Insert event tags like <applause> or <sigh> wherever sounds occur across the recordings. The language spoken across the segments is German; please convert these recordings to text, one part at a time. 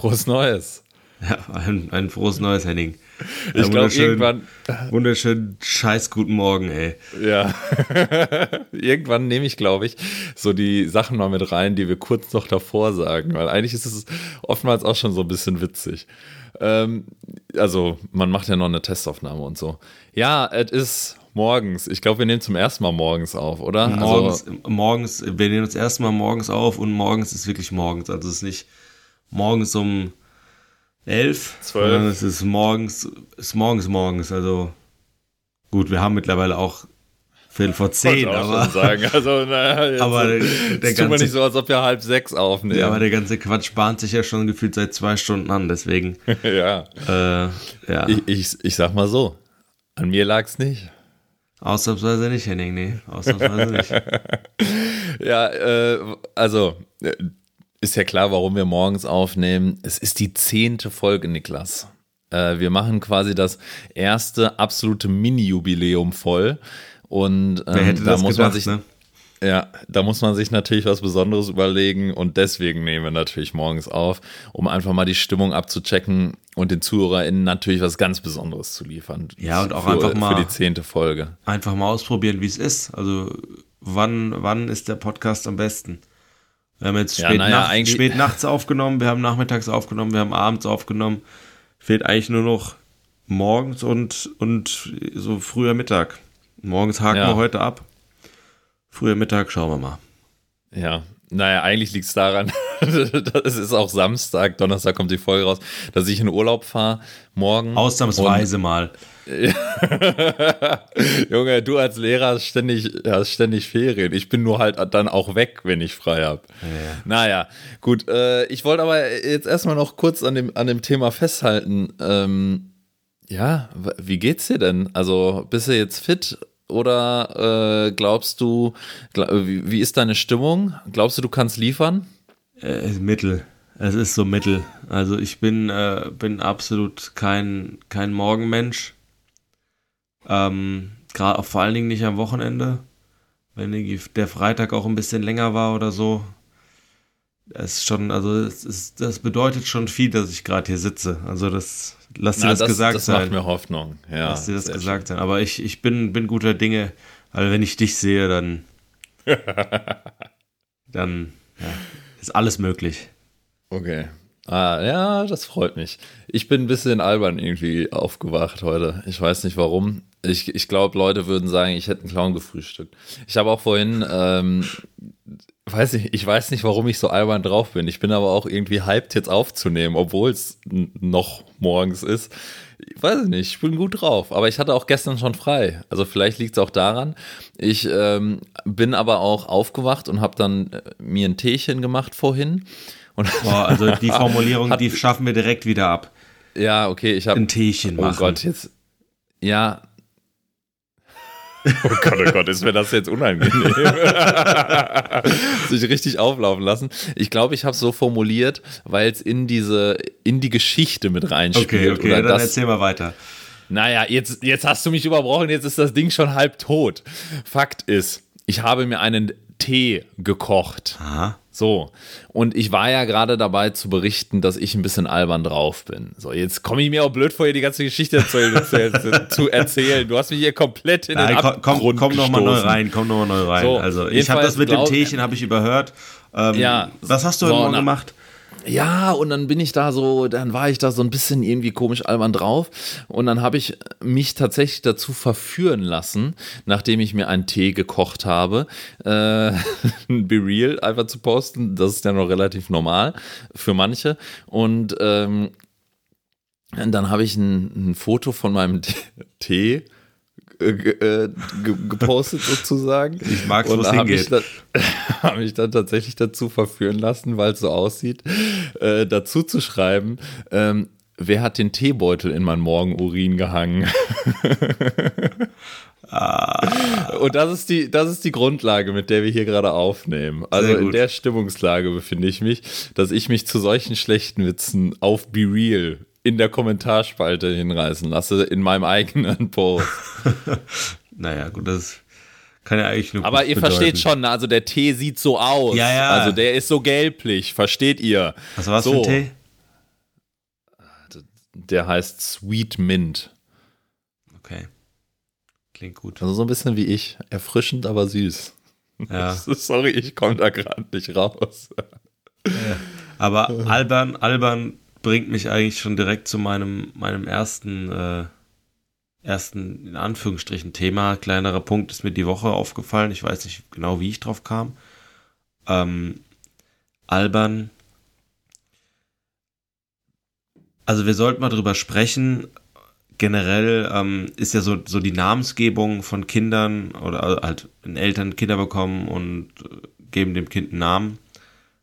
Frohes Neues. Ja, ein, ein frohes Neues, Henning. Ich glaube, irgendwann. Wunderschön, scheiß guten Morgen, ey. Ja. <laughs> irgendwann nehme ich, glaube ich, so die Sachen mal mit rein, die wir kurz noch davor sagen, weil eigentlich ist es oftmals auch schon so ein bisschen witzig. Ähm, also, man macht ja noch eine Testaufnahme und so. Ja, es ist morgens. Ich glaube, wir nehmen zum ersten Mal morgens auf, oder? Morgens, also, morgens, wir nehmen uns erstmal morgens auf und morgens ist wirklich morgens. Also, es ist nicht morgens um elf. Zwölf. Es ist morgens, ist morgens morgens. Also gut, wir haben mittlerweile auch Viertel vor zehn, aber. Sagen. Also, naja, aber der, der ganze, nicht so, als ob wir halb sechs aufnehmen. Ja, aber der ganze Quatsch bahnt sich ja schon gefühlt seit zwei Stunden an, deswegen. <laughs> ja. Äh, ja. Ich, ich, ich sag mal so, an mir lag's nicht. Ausnahmsweise nicht, Henning, nee, ausnahmsweise nicht. <laughs> ja, äh, also, äh, ist ja klar, warum wir morgens aufnehmen. Es ist die zehnte Folge, Niklas. Äh, wir machen quasi das erste absolute Mini-Jubiläum voll. Und ähm, da muss gedacht, man sich. Ne? Ja, da muss man sich natürlich was Besonderes überlegen und deswegen nehmen wir natürlich morgens auf, um einfach mal die Stimmung abzuchecken und den ZuhörerInnen natürlich was ganz Besonderes zu liefern. Ja, und auch für, einfach mal für die zehnte Folge. Einfach mal ausprobieren, wie es ist. Also wann, wann ist der Podcast am besten? Wir haben jetzt spät, ja, naja, nacht, spät nachts aufgenommen, wir haben nachmittags aufgenommen, wir haben abends aufgenommen. Fehlt eigentlich nur noch morgens und, und so früher Mittag. Morgens haken ja. wir heute ab. Früher Mittag schauen wir mal. Ja, naja, eigentlich liegt es daran, <laughs> es ist auch Samstag, Donnerstag kommt die Folge raus, dass ich in Urlaub fahre morgen. Ausnahmsweise mal. <laughs> Junge, du als Lehrer hast ständig, hast ständig Ferien. Ich bin nur halt dann auch weg, wenn ich frei habe. Ja. Naja, gut. Äh, ich wollte aber jetzt erstmal noch kurz an dem, an dem Thema festhalten. Ähm, ja, wie geht's dir denn? Also, bist du jetzt fit oder äh, glaubst du, glaub, wie, wie, ist deine Stimmung? Glaubst du, du kannst liefern? Äh, mittel. Es ist so mittel. Also ich bin, äh, bin absolut kein, kein Morgenmensch. Ähm, Gerade vor allen Dingen nicht am Wochenende. Wenn der Freitag auch ein bisschen länger war oder so. Das ist schon, also das, ist, das bedeutet schon viel, dass ich gerade hier sitze. Also das, lass dir Na, das, das, gesagt das sein. Das macht mir Hoffnung, ja. Lass dir das gesagt schön. sein. Aber ich, ich bin, bin guter Dinge. Also wenn ich dich sehe, dann, <laughs> dann ja, ist alles möglich. Okay. Ah, ja, das freut mich. Ich bin ein bisschen albern irgendwie aufgewacht heute. Ich weiß nicht warum. Ich, ich glaube, Leute würden sagen, ich hätte einen Clown gefrühstückt. Ich habe auch vorhin, ähm, weiß ich, ich weiß nicht, warum ich so albern drauf bin. Ich bin aber auch irgendwie hyped, jetzt aufzunehmen, obwohl es noch morgens ist. Ich weiß nicht, ich bin gut drauf. Aber ich hatte auch gestern schon frei. Also vielleicht liegt es auch daran. Ich ähm, bin aber auch aufgewacht und habe dann äh, mir ein Teechen gemacht vorhin. Und <laughs> Boah, also die Formulierung, hat, die <laughs> schaffen wir direkt wieder ab. Ja, okay, ich habe ein Teechen machen. Oh Gott, jetzt ja, <laughs> Oh Gott, oh Gott, ist mir das jetzt unangenehm. <laughs> Sich richtig auflaufen lassen. Ich glaube, ich habe es so formuliert, weil es in diese, in die Geschichte mit reinspielt. Okay, okay, dann das, erzähl mal weiter. Naja, jetzt, jetzt hast du mich überbrochen, jetzt ist das Ding schon halb tot. Fakt ist, ich habe mir einen Tee gekocht. Aha. So, und ich war ja gerade dabei zu berichten, dass ich ein bisschen albern drauf bin. So, jetzt komme ich mir auch blöd vor, hier die ganze Geschichte zu, zu erzählen. Du hast mich hier komplett in den Nein, Abgrund komm, komm noch mal neu rein, komm noch mal neu rein. So, also, ich habe das mit dem Teechen habe ich überhört. Ähm, ja, was hast du so, heute gemacht? Ja, und dann bin ich da so, dann war ich da so ein bisschen irgendwie komisch albern drauf. Und dann habe ich mich tatsächlich dazu verführen lassen, nachdem ich mir einen Tee gekocht habe, äh, <laughs> Be Real einfach zu posten. Das ist ja noch relativ normal für manche. Und ähm, dann habe ich ein, ein Foto von meinem <laughs> Tee äh, gepostet sozusagen. Ich mag es, wo es hingeht. Habe mich dann tatsächlich dazu verführen lassen, weil es so aussieht, äh, dazu zu schreiben, ähm, wer hat den Teebeutel in mein Morgenurin gehangen? <laughs> ah. Und das ist, die, das ist die Grundlage, mit der wir hier gerade aufnehmen. Also in der Stimmungslage befinde ich mich, dass ich mich zu solchen schlechten Witzen auf Be Real in der Kommentarspalte hinreißen lasse, in meinem eigenen Post. <laughs> naja, gut, das kann ja eigentlich nur. Aber ihr bedeuten. versteht schon, ne? also der Tee sieht so aus. Ja, ja. Also der ist so gelblich, versteht ihr? Was war so. für ein Tee? der heißt Sweet Mint. Okay. Klingt gut. Also so ein bisschen wie ich. Erfrischend, aber süß. Ja. <laughs> Sorry, ich komme da gerade nicht raus. Aber <laughs> albern, albern bringt mich eigentlich schon direkt zu meinem, meinem ersten, äh, ersten, in Anführungsstrichen, Thema. Kleinerer Punkt ist mir die Woche aufgefallen. Ich weiß nicht genau, wie ich drauf kam. Ähm, albern. Also wir sollten mal drüber sprechen. Generell ähm, ist ja so, so die Namensgebung von Kindern oder halt Eltern Kinder bekommen und äh, geben dem Kind einen Namen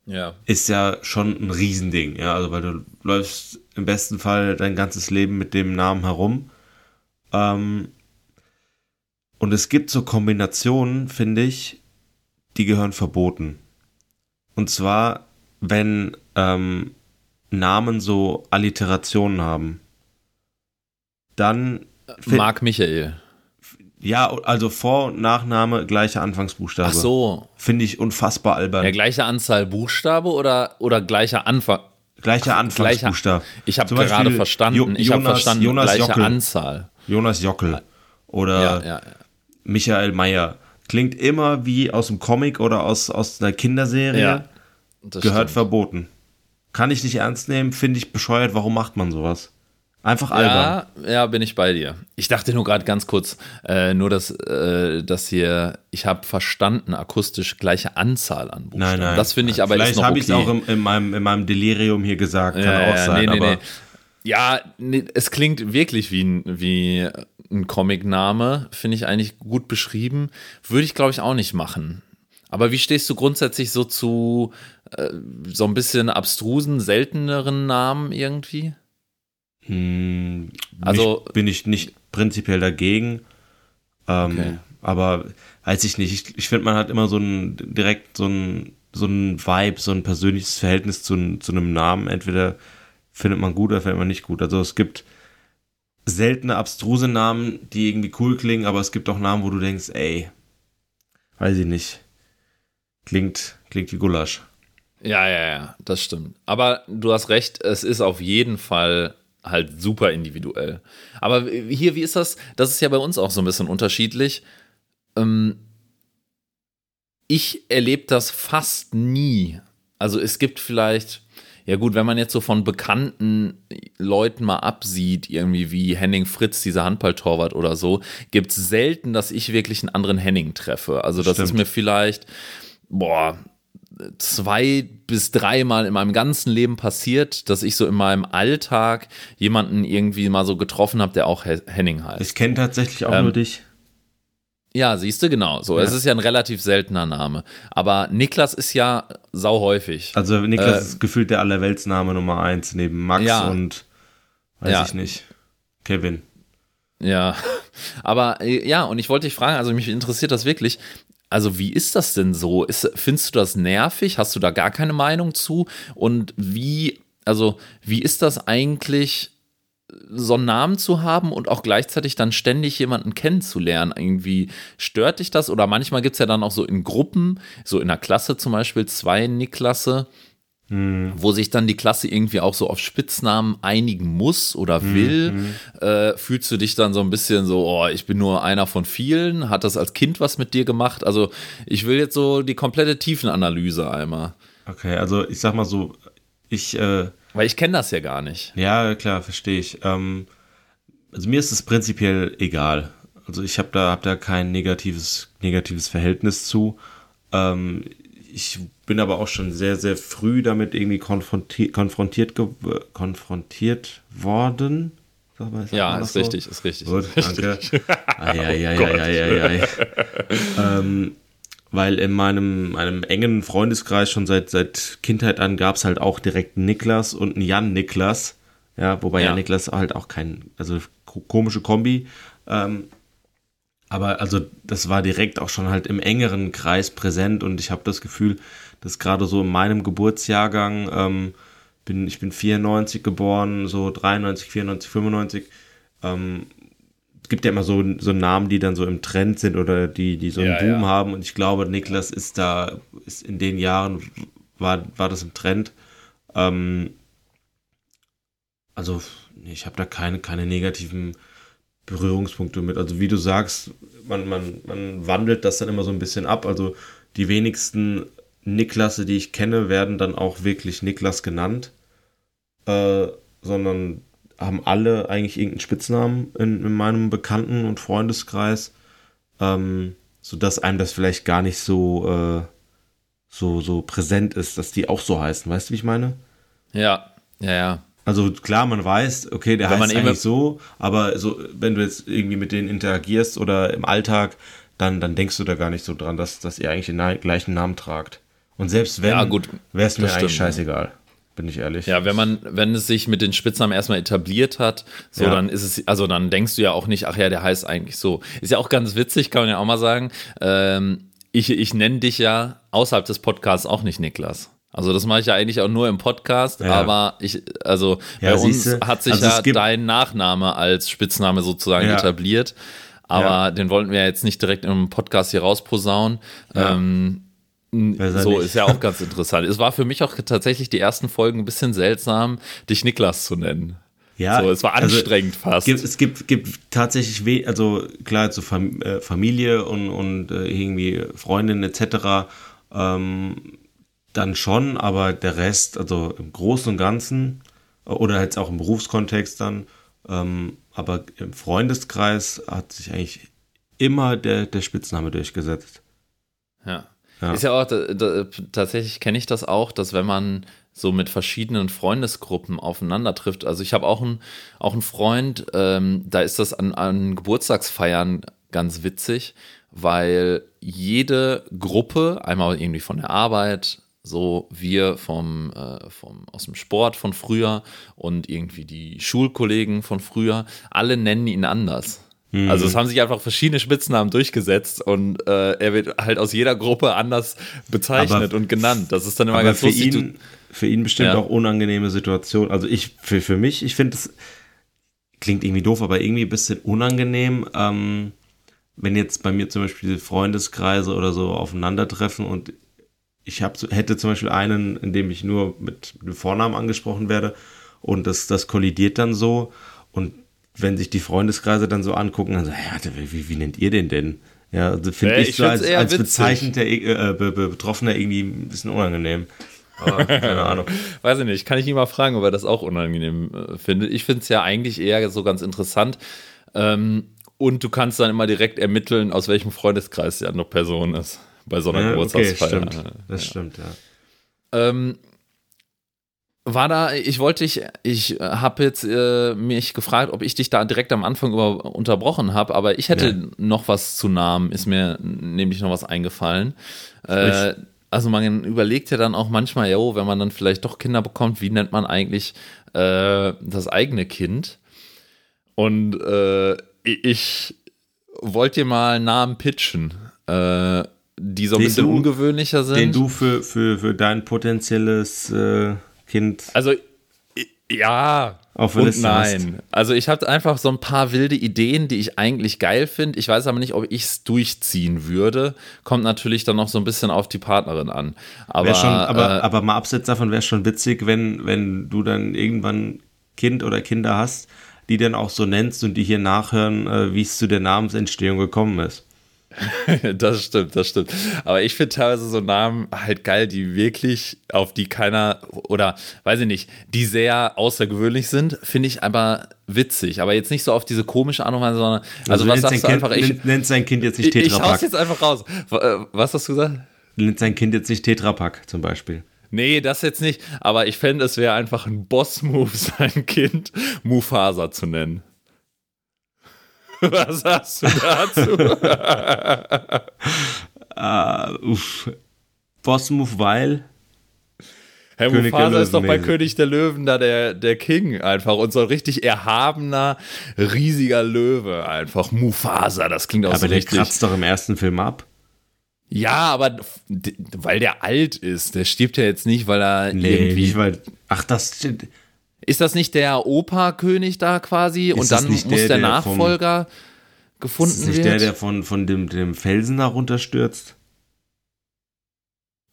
Ja. ist ja schon ein Riesending, ja, also weil du läufst im besten Fall dein ganzes Leben mit dem Namen herum. Ähm, und es gibt so Kombinationen, finde ich, die gehören verboten. Und zwar, wenn ähm, Namen so Alliterationen haben. Dann, Marc Michael. Ja, also Vor- und Nachname, gleicher Anfangsbuchstabe. Ach so. Finde ich unfassbar albern. Ja, gleiche Anzahl Buchstabe oder, oder gleicher Anfang? gleicher Anfangsbuchstabe. Ich habe Zum Beispiel gerade verstanden. Jo- ich habe Jonas- verstanden, Jonas gleiche Jockel. Anzahl. Jonas Jockel oder Ja, ja, ja. Michael Mayer. Klingt immer wie aus einem Comic oder aus, aus einer Kinderserie. Gehört stimmt. verboten. Kann ich nicht ernst nehmen, finde ich bescheuert. Warum macht man sowas? Einfach albern. Ja, ja, bin ich bei dir. Ich dachte nur gerade ganz kurz, äh, nur dass, äh, dass hier, ich habe verstanden, akustisch gleiche Anzahl an Buchstaben. Nein, nein. Das finde ich aber Vielleicht ist noch habe okay. ich es auch in, in, meinem, in meinem Delirium hier gesagt. Kann ja, auch ja, sein. nee, nee, aber nee. Ja, nee, es klingt wirklich wie ein, wie ein Comicname, finde ich eigentlich gut beschrieben. Würde ich, glaube ich, auch nicht machen. Aber wie stehst du grundsätzlich so zu äh, so ein bisschen abstrusen, selteneren Namen irgendwie? Hm, Also- mich, bin ich nicht prinzipiell dagegen. Ähm, Okay. Aber weiß ich nicht. Ich, ich finde, man hat immer so ein direkt so ein, so ein Vibe, so ein persönliches Verhältnis zu, zu einem Namen. Entweder findet man gut oder findet man nicht gut. Also es gibt seltene, abstruse Namen, die irgendwie cool klingen, aber es gibt auch Namen, wo du denkst, ey, weiß ich nicht. Klingt, klingt wie Gulasch. Ja, ja, ja, das stimmt. Aber du hast recht, es ist auf jeden Fall halt super individuell. Aber hier, wie ist das? Das ist ja bei uns auch so ein bisschen unterschiedlich. Ähm, ich erlebe das fast nie. Also es gibt vielleicht, ja gut, wenn man jetzt so von bekannten Leuten mal absieht, irgendwie wie Henning Fritz, dieser Handballtorwart oder so, gibt es selten, dass ich wirklich einen anderen Henning treffe. Also das ist Stimmt. mir vielleicht, boah, zwei bis dreimal in meinem ganzen Leben passiert, dass ich so in meinem Alltag jemanden irgendwie mal so getroffen habe, der auch He- Henning heißt. Ich kenne tatsächlich auch Ähm, nur dich. Ja, siehst du, genau. So, Ja. es ist ja ein relativ seltener Name. Aber Niklas ist ja sau häufig. Also Niklas Äh, ist gefühlt der Allerweltsname Nummer eins neben Max Ja. und weiß Ja. ich nicht. Kevin. Ja, <laughs> aber äh, ja, und ich wollte dich fragen, also mich interessiert das wirklich. Also wie ist das denn so? Ist, findest du das nervig? Hast du da gar keine Meinung zu? Und wie, also wie ist das eigentlich, so einen Namen zu haben und auch gleichzeitig dann ständig jemanden kennenzulernen? Irgendwie stört dich das? Oder manchmal gibt es ja dann auch so in Gruppen, so in der Klasse zum Beispiel, zwei Niklasse, wo sich dann die Klasse irgendwie auch so auf Spitznamen einigen muss oder will. Äh, fühlst du dich dann so ein bisschen so, oh, ich bin nur einer von vielen? Hat das als Kind was mit dir gemacht? Also ich will jetzt so die komplette Tiefenanalyse einmal. Okay, also ich sag mal so, ich, äh, Weil ich kenne das ja gar nicht. ja klar, verstehe ich. Ähm, also mir ist es prinzipiell egal. Also ich habe da, hab da kein negatives, negatives Verhältnis zu. Ähm, ich bin aber auch schon sehr, sehr früh damit irgendwie konfrontiert, konfrontiert, konfrontiert worden. Mal, Ja, ist so? richtig, ist richtig. Gut, danke. Ähm, weil in meinem, meinem engen Freundeskreis schon seit, seit Kindheit an gab es halt auch direkt einen Niklas und einen Jan Niklas. Ja, wobei Ja. Jan Niklas halt auch kein, also ko- komische Kombi. Ähm, aber also das war direkt auch schon halt im engeren Kreis präsent und ich habe das Gefühl, dass gerade so in meinem Geburtsjahrgang, ähm, bin, ich bin 94 geboren, so 93, 94, 95, ähm, es gibt ja immer so, so Namen, die dann so im Trend sind oder die, die so einen Ja, Boom ja. haben und ich glaube, Niklas ist da, ist in den Jahren war, war das im Trend. Ähm, also ich habe da keine, keine negativen Berührungspunkte mit. Also wie du sagst, man, man, man wandelt das dann immer so ein bisschen ab. Also die wenigsten Niklasse, die ich kenne, werden dann auch wirklich Niklas genannt, äh, sondern haben alle eigentlich irgendeinen Spitznamen in, in meinem Bekannten- und Freundeskreis, ähm, sodass einem das vielleicht gar nicht so, äh, so, so präsent ist, dass die auch so heißen. Weißt du, wie ich meine? Ja, ja, ja. Also klar, man weiß, okay, der Wenn heißt man eigentlich so, aber so, wenn du jetzt irgendwie mit denen interagierst oder im Alltag, dann, dann denkst du da gar nicht so dran, dass, dass ihr eigentlich den gleichen Namen tragt. Und selbst wenn, Ja, wäre es mir eigentlich stimmt, scheißegal, bin ich ehrlich. Ja, wenn man, wenn es sich mit den Spitznamen erstmal etabliert hat, so Ja. dann ist es, also dann denkst du ja auch nicht, ach ja, der heißt eigentlich so. Ist ja auch ganz witzig, kann man ja auch mal sagen. Ähm, ich ich nenne dich ja außerhalb des Podcasts auch nicht Niklas. Also das mache ich ja eigentlich auch nur im Podcast, Ja. aber ich, also Ja, bei uns hat sich also ja dein Nachname als Spitzname sozusagen Ja. etabliert. Aber den wollten wir jetzt nicht direkt im Podcast hier rausposaunen. Ähm, so nicht. ist ja auch ganz interessant. Es war für mich auch tatsächlich die ersten Folgen ein bisschen seltsam, dich Niklas zu nennen. Ja, so, es war also anstrengend fast. Gibt, es gibt, gibt tatsächlich, we also klar, so äh, Familie und, und äh, irgendwie Freundinnen etc. Ähm, dann schon, aber der Rest, also im Großen und Ganzen äh, oder jetzt auch im Berufskontext dann, ähm, aber im Freundeskreis hat sich eigentlich immer der, der Spitzname durchgesetzt. Ja. Ja. Ist ja auch, da, da, tatsächlich kenne ich das auch, dass wenn man so mit verschiedenen Freundesgruppen aufeinander trifft, also ich habe auch einen auch einen Freund, ähm, da ist das an, an Geburtstagsfeiern ganz witzig, weil jede Gruppe, einmal irgendwie von der Arbeit, so wir vom, äh, vom aus dem Sport von früher und irgendwie die Schulkollegen von früher, alle nennen ihn anders. Mhm. Also es haben sich einfach verschiedene Spitznamen durchgesetzt und äh, er wird halt aus jeder Gruppe anders bezeichnet Aber- und genannt. Das ist dann immer ganz für lustig. Ihn, für ihn bestimmt Ja. auch unangenehme Situation. Also ich, für, für mich, ich finde es, klingt irgendwie doof, aber irgendwie ein bisschen unangenehm, ähm, wenn jetzt bei mir zum Beispiel Freundeskreise oder so aufeinandertreffen und ich hab, hätte zum Beispiel einen, in dem ich nur mit dem Vornamen angesprochen werde und das, das kollidiert dann so und wenn sich die Freundeskreise dann so angucken, dann so, ja, wie, wie nennt ihr den denn? Ja, also finde Ja, ich, ich so als, als bezeichnender äh, Be Be Betroffener irgendwie ein bisschen unangenehm. <laughs> Aber keine Ahnung. Weiß ich nicht, kann ich ihn mal fragen, ob er das auch unangenehm äh, findet. Ich finde es ja eigentlich eher so ganz interessant. Ähm, und du kannst dann immer direkt ermitteln, aus welchem Freundeskreis die andere Person ist. Bei so einer Ja, okay, Geburtstagsfeier. stimmt. Das stimmt, ja. Ähm, war da, ich wollte dich, ich habe jetzt äh, mich gefragt, ob ich dich da direkt am Anfang über, unterbrochen habe, aber ich hätte Ja. noch was zu Namen, ist mir nämlich noch was eingefallen. Äh, also man überlegt ja dann auch manchmal, jo, wenn man dann vielleicht doch Kinder bekommt, wie nennt man eigentlich äh, das eigene Kind? Und äh, ich wollte dir mal Namen pitchen, äh, die so ein Den bisschen du- ungewöhnlicher sind. Den du für, für, für dein potenzielles äh, Kind Also, ja. auf Und Liste hast. nein. Also ich habe einfach so ein paar wilde Ideen, die ich eigentlich geil finde. Ich weiß aber nicht, ob ich es durchziehen würde. Kommt natürlich dann noch so ein bisschen auf die Partnerin an. Aber, schon, aber, äh, aber mal abseits davon wäre es schon witzig, wenn, wenn du dann irgendwann Kind oder Kinder hast, die dann auch so nennst und die hier nachhören, äh, wie es zu der Namensentstehung gekommen ist. <laughs> das stimmt, das stimmt. Aber ich finde teilweise so Namen halt geil, die wirklich, auf die keiner, oder weiß ich nicht, die sehr außergewöhnlich sind, finde ich aber witzig. Aber jetzt nicht so auf diese komische Art und Weise, sondern, also, was nennt sagst du sein einfach, kind, ich, nennt, sein Kind jetzt nicht ich, ich Tetrapack. hau's jetzt einfach raus. Äh, Was hast du gesagt? nennt sein Kind jetzt nicht Tetrapack zum Beispiel. Nee, das jetzt nicht. Aber ich fände, es wäre einfach ein Boss-Move, <laughs> sein Kind Mufasa zu nennen. <laughs> Was sagst du dazu? Äh, <laughs> uff. Boss-Move, weil Herr König der Mufasa ist doch bei König der Löwen da der, der King einfach und so ein richtig erhabener, riesiger Löwe einfach. Mufasa, das klingt auch aber so der richtig. kratzt doch im ersten Film ab. Ja, aber weil der alt ist, der stirbt ja jetzt nicht, weil er Nee, irgendwie. nicht, weil. Ach, das. Ist das nicht der Opa-König da quasi? und das dann muss der, der, der vom- Nachfolger gefunden Ist nicht wird? der, der von, von dem, dem Felsen da runterstürzt?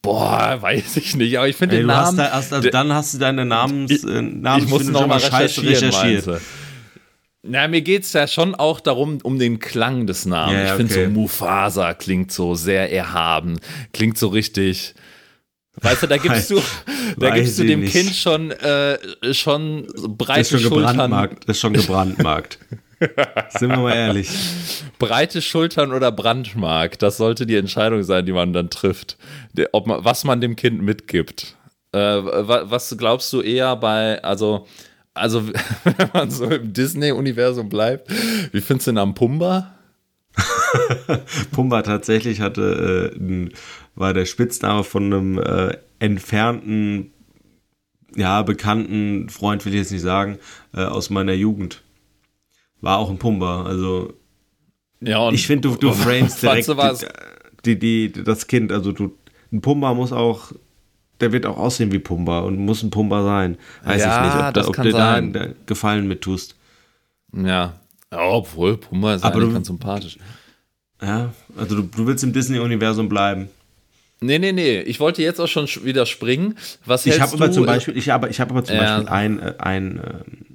Boah, weiß ich nicht, aber ich finde den Namen. Hast da, hast, also dann hast du deine Namens, ich, äh, Namens ich muss noch mal scheiße recherchiert. Na, mir geht es ja schon auch darum, um den Klang des Namens. Ja, ich finde okay. so Mufasa klingt so sehr erhaben, klingt so richtig. Weißt du, da gibst du, da gibst du dem nicht. Kind schon, äh, schon breite das ist schon Schultern. Das ist schon gebrandmarkt. <laughs> Sind wir mal ehrlich. Breite Schultern oder Brandmark, das sollte die Entscheidung sein, die man dann trifft. Ob man, was man dem Kind mitgibt. Äh, was glaubst du eher bei, also, also <laughs> wenn man so im Disney-Universum bleibt, wie findest du den Namen Pumba? <laughs> Pumba tatsächlich hatte, äh, war der Spitzname von einem äh, entfernten, ja, bekannten Freund, will ich jetzt nicht sagen, äh, aus meiner Jugend war auch ein Pumba. Also ja, ich finde, du, du <laughs> frames direkt die, die, die, das Kind. Also du, ein Pumba muss auch, der wird auch aussehen wie Pumba und muss ein Pumba sein. Weiß ja, ich nicht, ob, da, ob du da einen Gefallen mit tust. Ja, ja obwohl Pumba ist Aber eigentlich du, ganz sympathisch. Ja, also du, du willst im Disney-Universum bleiben. Nee, nee, nee. Ich wollte jetzt auch schon wieder springen. Was ich habe aber zum Beispiel, ich habe, ich habe aber zum ja. Beispiel ein, äh, ein, ähm,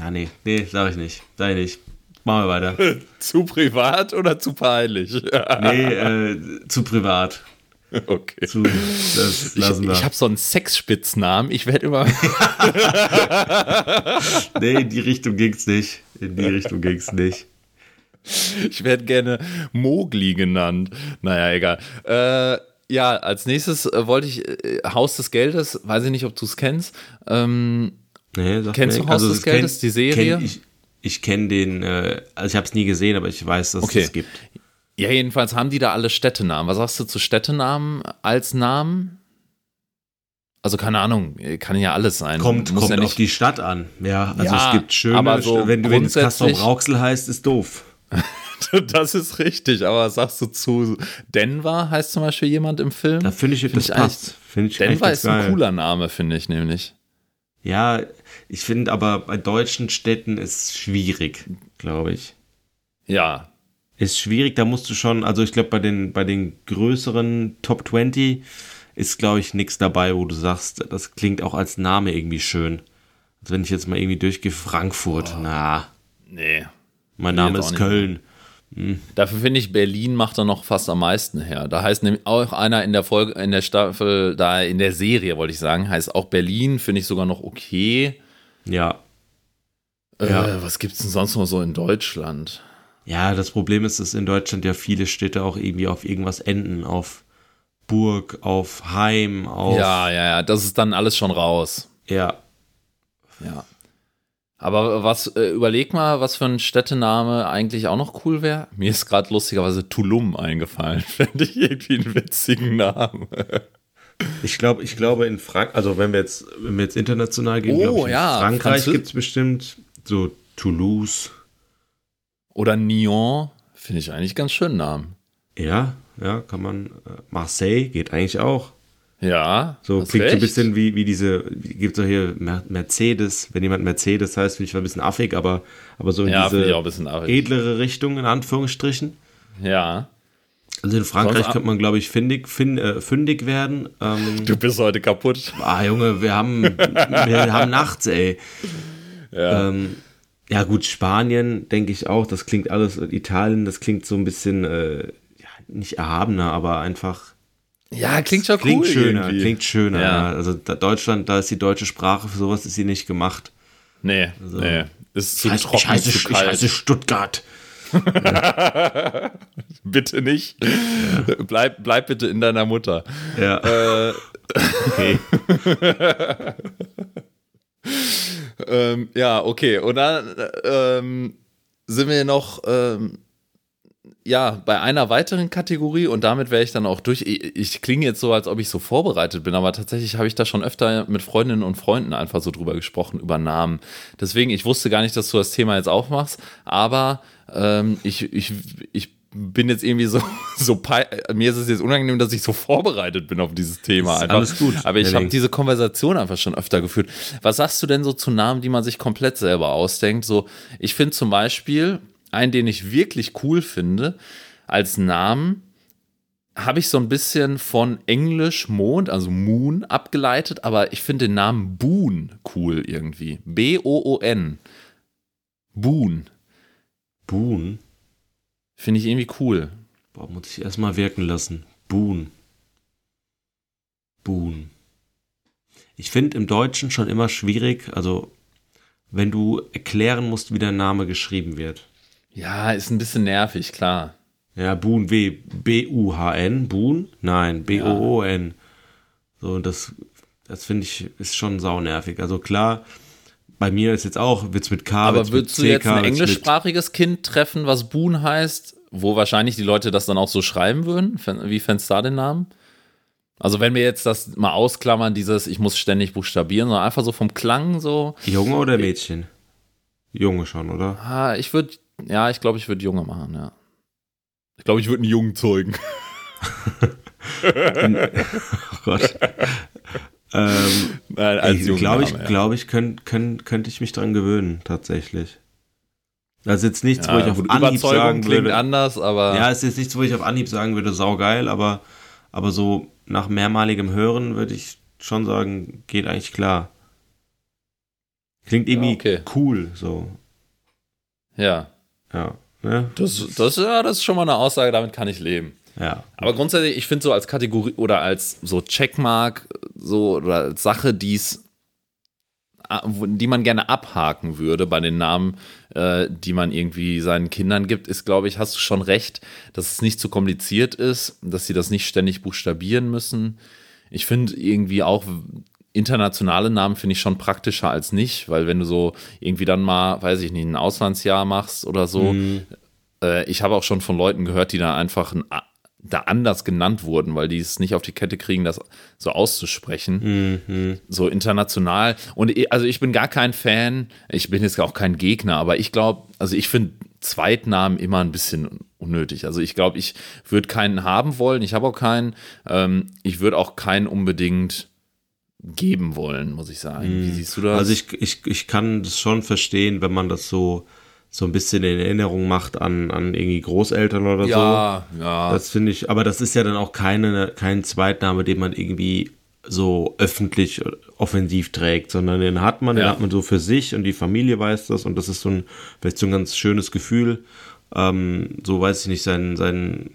Ah, nee, nee, sag ich nicht. Sag ich nicht. Machen wir weiter. <laughs> zu privat oder zu peinlich? nee, äh, zu privat. <laughs> Okay. Zu, das lassen ich, wir. ich habe so einen Sexspitznamen. Ich werde immer. <laughs> nee, in die Richtung ging's nicht. In die Richtung ging's nicht. Ich werde gerne Mogli genannt. Naja, egal. Äh, ja, als nächstes äh, wollte ich äh, Haus des Geldes. Weiß ich nicht, ob du es kennst. Ähm, Nee, Kennst du Haus also, des Geldes, kenn, die Serie? Kenn, ich ich kenne den, äh, also ich habe es nie gesehen, aber ich weiß, dass okay. es gibt. Ja, jedenfalls haben die da alle Städtenamen. Was sagst du zu Städtenamen als Namen? Also keine Ahnung, kann ja alles sein. Kommt, kommt ja auf die Stadt an. Ja, also ja, es gibt schöne, aber so wenn du Castrop Rauxel heißt, ist doof. <laughs> das ist richtig, aber was sagst du zu Denver heißt zum Beispiel jemand im Film? Da finde ich, find das ich passt. Find ich Denver ist ein cooler Name, finde ich nämlich. Ja, ich finde aber bei deutschen Städten ist es schwierig, glaube ich. Ja. Ist schwierig, da musst du schon, also ich glaube, bei den, bei den größeren Top 20 ist, glaube ich, nichts dabei, wo du sagst, das klingt auch als Name irgendwie schön. Also wenn ich jetzt mal irgendwie durchgehe, Frankfurt, oh. na. Nee. Mein Name ist Köln. Hm. Dafür finde ich, Berlin macht er noch fast am meisten her. Da heißt nämlich auch einer in der Folge, in der Staffel, da in der Serie, wollte ich sagen, heißt auch Berlin, finde ich sogar noch okay. Ja. Äh, ja. Was gibt es denn sonst noch so in Deutschland? Ja, das Problem ist, dass in Deutschland ja viele Städte auch irgendwie auf irgendwas enden, auf Burg, auf Heim, auf. Ja, ja, ja, das ist dann alles schon raus. Ja. Ja. Aber was, äh, überleg mal, was für ein Städtename eigentlich auch noch cool wäre. Mir ist gerade lustigerweise Tulum eingefallen. <laughs> Fände ich irgendwie einen witzigen Namen. Ich glaube, ich glaube in Frank, also wenn wir jetzt, wenn wir jetzt international gehen, oh, ich, ja, in Frankreich gibt es bestimmt so Toulouse. Oder Nyon, finde ich eigentlich ganz schönen Namen. Ja, ja, kann man. Äh, Marseille geht eigentlich auch. Ja. So klingt recht. so ein bisschen wie, wie diese, gibt es hier Mercedes, wenn jemand Mercedes heißt, finde ich ein bisschen affig, aber, aber so in ja, diese edlere Richtung, in Anführungsstrichen. Ja. Also in Frankreich Sonst könnte man, glaube ich, findig, find, äh, fündig werden. Ähm, du bist heute kaputt. Ah, Junge, wir haben, wir haben nachts, ey. Ja. Ähm, ja, gut, Spanien, denke ich auch, das klingt alles, Italien, das klingt so ein bisschen, äh, ja, nicht erhabener, aber einfach ja, klingt schon klingt cool. Schöner, irgendwie. Klingt schöner, ja. Also da Deutschland, da ist die deutsche Sprache, für sowas ist sie nicht gemacht. Nee, also, nee. Ist zu ich trocken, ich heiße, zu kalt. Ich heiße Stuttgart. <laughs> bitte nicht. Ja. Bleib, bleib bitte in deiner Mutter. Ja. Äh, okay. <laughs> <laughs> ähm, ja, okay. Und dann ähm, sind wir noch ähm, ja, bei einer weiteren Kategorie und damit wäre ich dann auch durch. Ich, ich klinge jetzt so, als ob ich so vorbereitet bin, aber tatsächlich habe ich da schon öfter mit Freundinnen und Freunden einfach so drüber gesprochen, über Namen. Deswegen, ich wusste gar nicht, dass du das Thema jetzt aufmachst, aber ähm, ich, ich, ich bin jetzt irgendwie so, <laughs> so mir ist es jetzt unangenehm, dass ich so vorbereitet bin auf dieses Thema. Einfach. Alles gut. Aber ich habe diese Konversation einfach schon öfter geführt. Was sagst du denn so zu Namen, die man sich komplett selber ausdenkt? So, ich finde zum Beispiel, einen, den ich wirklich cool finde, als Namen, habe ich so ein bisschen von Englisch Mond, also Moon, abgeleitet, aber ich finde den Namen Boon cool irgendwie. B-O-O-N. Boon. Boon? Finde ich irgendwie cool. Boah, muss ich erstmal wirken lassen. Boon. Boon. Ich finde im Deutschen schon immer schwierig, also wenn du erklären musst, wie der Name geschrieben wird. Ja, ist ein bisschen nervig, klar. Ja, Boon, W, B-U-H-N, Boon? Nein, B-O-O-N. So, und das, das finde ich, ist schon saunervig. Also klar, bei mir ist jetzt auch, wird's mit K, Aber würdest du jetzt ein englischsprachiges Kind treffen, was Boon heißt, wo wahrscheinlich die Leute das dann auch so schreiben würden? Wie fändest du da den Namen? Also wenn wir jetzt das mal ausklammern, dieses, ich muss ständig buchstabieren, sondern einfach so vom Klang so, Junge oder Mädchen? Junge schon, oder? ah, ich würde, ja, ich glaube, ich würde Junge machen, ja. Ich glaube, ich würde einen Jungen zeugen. <laughs> <laughs> Oh Gott. Ähm, Nein, <laughs> als ich Jungen glaube, ich, ja. glaube ich, könnt, könnt, könnte ich mich dran gewöhnen, tatsächlich. Das ist jetzt nichts, wo Ja, ich auf Anhieb Überzeugung sagen klingt würde. anders, aber Ja, es ist jetzt nichts, wo ich auf Anhieb sagen würde, saugeil, aber, aber so nach mehrmaligem Hören würde ich schon sagen, geht eigentlich klar. Klingt irgendwie Ja, okay. cool, so. ja. Ja. Ne? Das, das, ja, das ist schon mal eine Aussage, damit kann ich leben. Ja. Aber grundsätzlich, ich finde so als Kategorie oder als so Checkmark, so oder als Sache, die's, die man gerne abhaken würde bei den Namen, äh, die man irgendwie seinen Kindern gibt, ist, glaube ich, hast du schon recht, dass es nicht zu kompliziert ist, dass sie das nicht ständig buchstabieren müssen. Ich finde irgendwie auch internationale Namen finde ich schon praktischer als nicht, weil wenn du so irgendwie dann mal, weiß ich nicht, ein Auslandsjahr machst oder so, äh, ich habe auch schon von Leuten gehört, die da einfach ein, da anders genannt wurden, weil die es nicht auf die Kette kriegen, das so auszusprechen. Mhm. So international. Und also ich bin gar kein Fan, ich bin jetzt auch kein Gegner, aber ich glaube, also ich finde Zweitnamen immer ein bisschen unnötig. Also ich glaube, ich würde keinen haben wollen, ich habe auch keinen. Ähm, ich würde auch keinen unbedingt geben wollen, muss ich sagen. Wie siehst du das? Also ich, ich, ich kann das schon verstehen, wenn man das so, so ein bisschen in Erinnerung macht an, an irgendwie Großeltern oder so. ja, ja. Das finde ich, aber das ist ja dann auch keine, kein Zweitname, den man irgendwie so öffentlich offensiv trägt, sondern den hat man, den Ja. hat man so für sich und die Familie weiß das und das ist so ein, vielleicht so ein ganz schönes Gefühl, ähm, so weiß ich nicht, seinen, seinen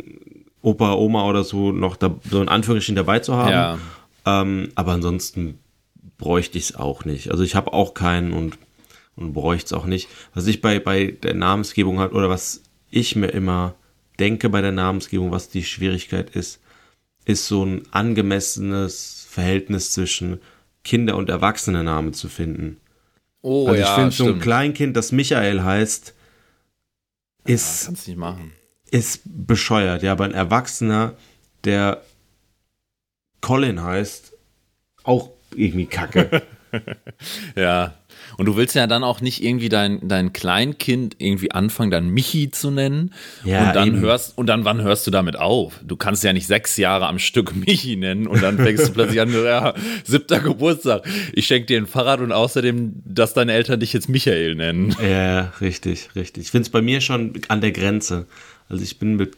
Opa, Oma oder so noch da, so in Anführungsstrichen dabei zu haben. Ja. Ähm, aber ansonsten bräuchte ich es auch nicht. Also ich habe auch keinen und, und bräuchte es auch nicht. Was ich bei, bei der Namensgebung halt, oder was ich mir immer denke bei der Namensgebung, was die Schwierigkeit ist, ist so ein angemessenes Verhältnis zwischen Kinder- und Erwachsenennamen zu finden. oh also ich ja, finde, so ein. Kleinkind, das Michael heißt, ist, machen. ist bescheuert. Ja, aber ein Erwachsener, der Colin heißt, auch irgendwie kacke. <laughs> Ja. Und du willst ja dann auch nicht irgendwie dein, dein Kleinkind irgendwie anfangen, dann Michi zu nennen. Ja, und dann eben. hörst, und dann wann hörst du damit auf? Du kannst ja nicht sechs Jahre am Stück <laughs> Michi nennen und dann fängst du <laughs> plötzlich an, ja, siebter Geburtstag. Ich schenke dir ein Fahrrad und außerdem, dass deine Eltern dich jetzt Michael nennen. Ja, richtig, richtig. Ich finde es bei mir schon an der Grenze. Also ich bin mit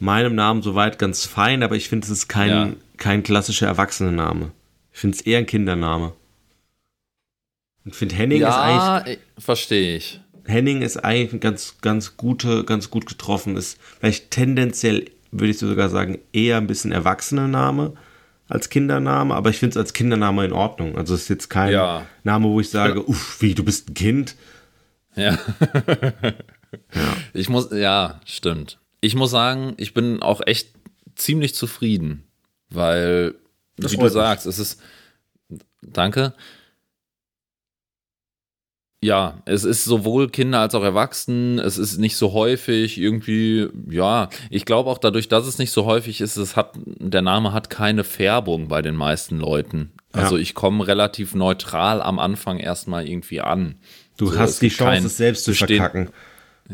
meinem Namen soweit ganz fein, aber ich finde, es ist kein, Ja. kein klassischer Erwachsenenname. Ich finde es eher ein Kindername. Und finde Henning ist eigentlich, Ja, verstehe ich. Henning ist eigentlich ein ganz, ganz gute, ganz gut getroffen. Ist vielleicht tendenziell, würde ich sogar sagen, eher ein bisschen Erwachsenenname als Kindername, aber ich finde es als Kindername in Ordnung. Also es ist jetzt kein Ja. Name, wo ich sage, uff, wie, du bist ein Kind. Ja. <laughs> Ich muss, ja, stimmt. Ich muss sagen, ich bin auch echt ziemlich zufrieden, weil, Das wie du sagst, es ist, danke. Ja, es ist sowohl Kinder als auch Erwachsenen. Es ist nicht so häufig irgendwie, ja, ich glaube auch dadurch, dass es nicht so häufig ist, es hat, der Name hat keine Färbung bei den meisten Leuten. Also Ja. ich komme relativ neutral am Anfang erstmal irgendwie an. Du So, hast die Chance, es selbst zu verkacken.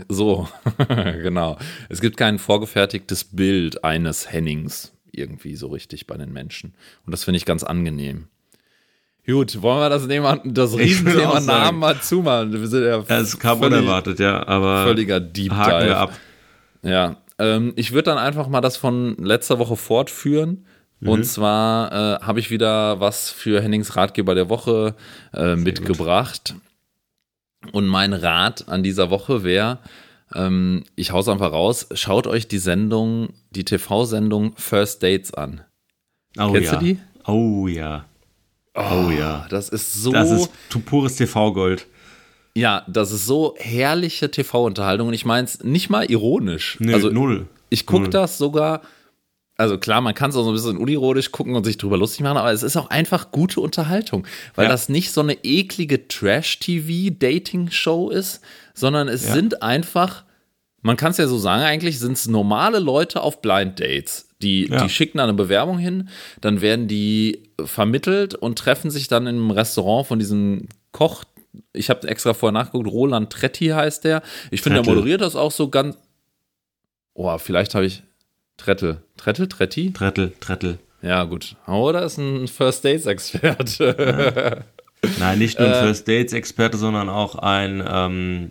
So, <laughs> genau. Es gibt kein vorgefertigtes Bild eines Hennings irgendwie so richtig bei den Menschen. Und das finde ich ganz angenehm. Gut, wollen wir das, Thema, das Riesenthema. Namen mal zumachen? Wir sind ja Ja, es kam völlig- unerwartet, ja, aber völliger Deep haken wir Dive. ab. Ja, ähm, ich würde dann einfach mal das von letzter Woche fortführen. Und Mhm. zwar äh, habe ich wieder was für Hennings Ratgeber der Woche äh, mitgebracht. Und mein Rat an dieser Woche wäre, ähm, ich hau's einfach raus, schaut euch die Sendung, die TV-Sendung First Dates an. Oh Kennst ja. du die? Oh ja. Oh, ja. Das ist so. Das ist pures TV-Gold. Ja, das ist so herrliche TV-Unterhaltung und ich meine es nicht mal ironisch. Nö, also null. ich gucke das sogar, also klar, man kann es auch so ein bisschen unironisch gucken und sich drüber lustig machen, aber es ist auch einfach gute Unterhaltung, weil Ja. das nicht so eine eklige Trash-TV-Dating-Show ist, sondern es Ja. sind einfach, man kann es ja so sagen, eigentlich sind es normale Leute auf Blind Dates. Die, Ja. die schicken da eine Bewerbung hin, dann werden die vermittelt und treffen sich dann im Restaurant von diesem Koch. Ich habe extra vorher nachgeguckt, Roland Tretti heißt der. Ich finde, der moderiert das auch so ganz. Oh, vielleicht habe ich Trettel. Trettel? Tretti? Trettel, Trettel. Ja, gut. Oder ist ein First Dates-Experte. <laughs> Nein, nicht nur ein Äh. First Dates-Experte, sondern auch ein ähm,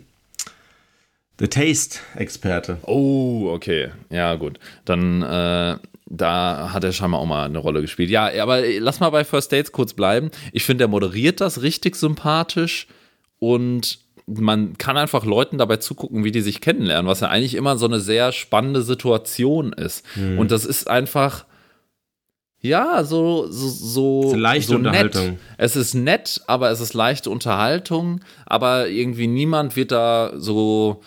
The Taste-Experte. Oh, okay. Ja, gut. Dann, äh, da hat er scheinbar auch mal eine Rolle gespielt. Ja, aber lass mal bei First Dates kurz bleiben. Ich finde, der moderiert das richtig sympathisch und man kann einfach Leuten dabei zugucken, wie die sich kennenlernen, was ja eigentlich immer so eine sehr spannende Situation ist. Und das ist einfach. Ja, so, so, so, ist leichte so Unterhaltung. Nett. Es ist nett, aber es ist leichte Unterhaltung, aber irgendwie niemand wird da so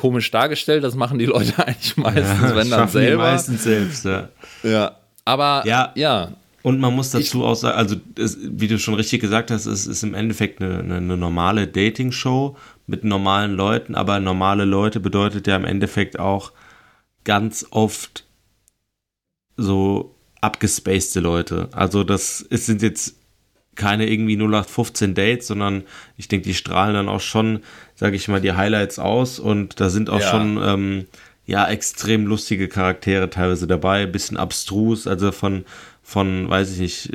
komisch dargestellt. Das machen die Leute <laughs> eigentlich meistens, wenn dann schaffen die selber. meistens selbst, ja. Ja. Aber Ja. ja, Und man muss dazu auch sagen, also es, wie du schon richtig gesagt hast, es ist im Endeffekt eine, eine, eine normale Dating-Show mit normalen Leuten, aber normale Leute bedeutet ja im Endeffekt auch ganz oft so abgespacede Leute. Also das es sind jetzt keine irgendwie 0815 Dates, sondern ich denke, die strahlen dann auch schon, sage ich mal, die Highlights aus und da sind auch Ja. schon ähm, ja extrem lustige Charaktere teilweise dabei, bisschen abstrus, also von von weiß ich nicht,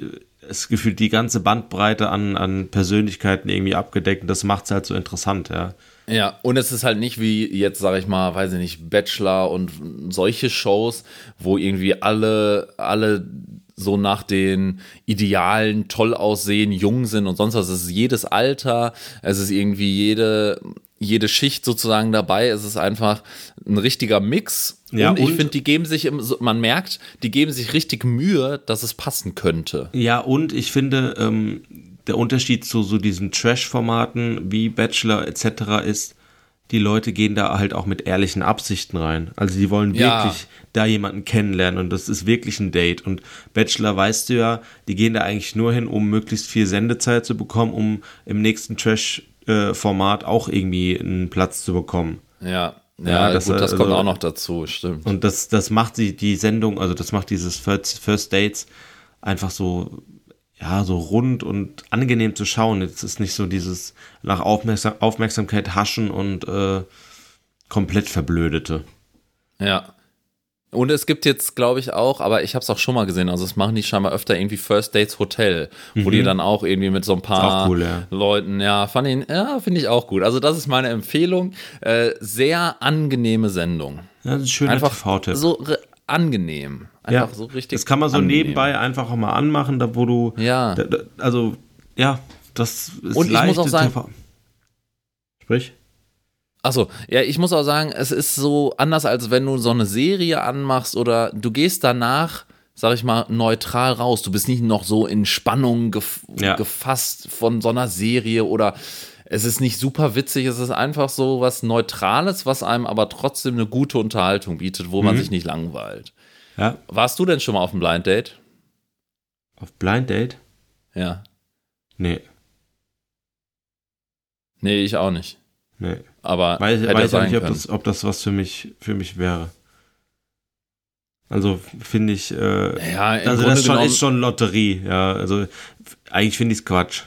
es gefühlt die ganze Bandbreite an an Persönlichkeiten irgendwie abgedeckt und das macht's halt so interessant, ja. Ja, und es ist halt nicht wie jetzt, sage ich mal, weiß ich nicht, Bachelor und solche Shows, wo irgendwie alle, alle so nach den Idealen toll aussehen, jung sind und sonst was. Es ist jedes Alter, es ist irgendwie jede, jede Schicht sozusagen dabei. Es ist einfach ein richtiger Mix. Ja, und ich finde, die geben sich, im, man merkt, die geben sich richtig Mühe, dass es passen könnte. Ja, und ich finde, ähm, der Unterschied zu so diesen Trash-Formaten wie Bachelor etc. ist, die Leute gehen da halt auch mit ehrlichen Absichten rein. Also die wollen Ja. wirklich da jemanden kennenlernen und das ist wirklich ein Date. Und Bachelor weißt du ja, die gehen da eigentlich nur hin, um möglichst viel Sendezeit zu bekommen, um im nächsten Trash-Format auch irgendwie einen Platz zu bekommen. Ja, ja, Ja, das, gut, das also- kommt auch noch dazu, stimmt. Und das, das macht die, die Sendung, also das macht dieses First, First Dates einfach so, ja, so rund und angenehm zu schauen. Es ist nicht so dieses nach Aufmerksam, Aufmerksamkeit haschen und äh, komplett verblödete. Ja. Und es gibt jetzt, glaube ich, auch, aber ich habe es auch schon mal gesehen, also es machen die scheinbar öfter irgendwie First Dates Hotel, wo die dann auch irgendwie mit so ein paar cool, ja. Leuten, ja, fand ich, ja, finde ich auch gut. Also das ist meine Empfehlung. Äh, sehr angenehme Sendung. Ja, das ist ein schöner Einfach so angenehm. ja, Einfach so richtig. das kann man so angenehm. nebenbei einfach auch mal anmachen, da wo du, Ja. da, da, also, ja, das ist Und ich muss auch sagen-. Sprich? Achso, ja, ich muss auch sagen, es ist so anders, als wenn du so eine Serie anmachst oder du gehst danach, sag ich mal, neutral raus. Du bist nicht noch so in Spannung gef Ja. gefasst von so einer Serie oder es ist nicht super witzig, es ist einfach so was Neutrales, was einem aber trotzdem eine gute Unterhaltung bietet, wo Mhm. man sich nicht langweilt. Ja, Warst du denn schon mal auf einem Blind Date? auf Blind Date? Ja. Nee, Nee, ich auch nicht. nee. Aber Weiß, weiß ja nicht, ob das, ob das was für mich, für mich wäre. Also finde ich, äh, ja, also Grunde das schon, ist schon Lotterie, ja. Also eigentlich finde ich es Quatsch.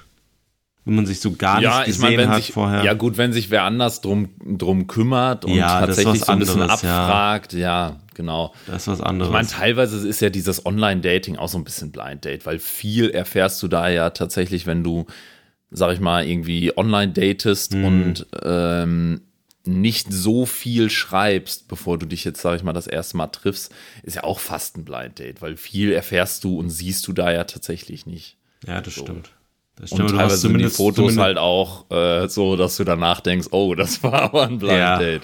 Wenn man sich so gar ja, nicht ich gesehen meine, wenn hat sich, vorher. ja gut, wenn sich wer anders drum, drum kümmert und Ja, tatsächlich so ein bisschen anderes, ja. abfragt, ja. genau. das ist was anderes. Ich meine, teilweise ist ja dieses Online-Dating auch so ein bisschen Blind Date, weil viel erfährst du da ja tatsächlich, wenn du, sag ich mal, irgendwie online datest Mhm. und ähm, nicht so viel schreibst, bevor du dich jetzt, sag ich mal, das erste Mal triffst, ist ja auch fast ein Blind Date, weil viel erfährst du und siehst du da ja tatsächlich nicht. Ja, das so. stimmt. Das stimmt. Und teilweise sind die Fotos halt auch äh, so, dass du danach denkst, oh, das <laughs> war aber ein Blind ja. Date.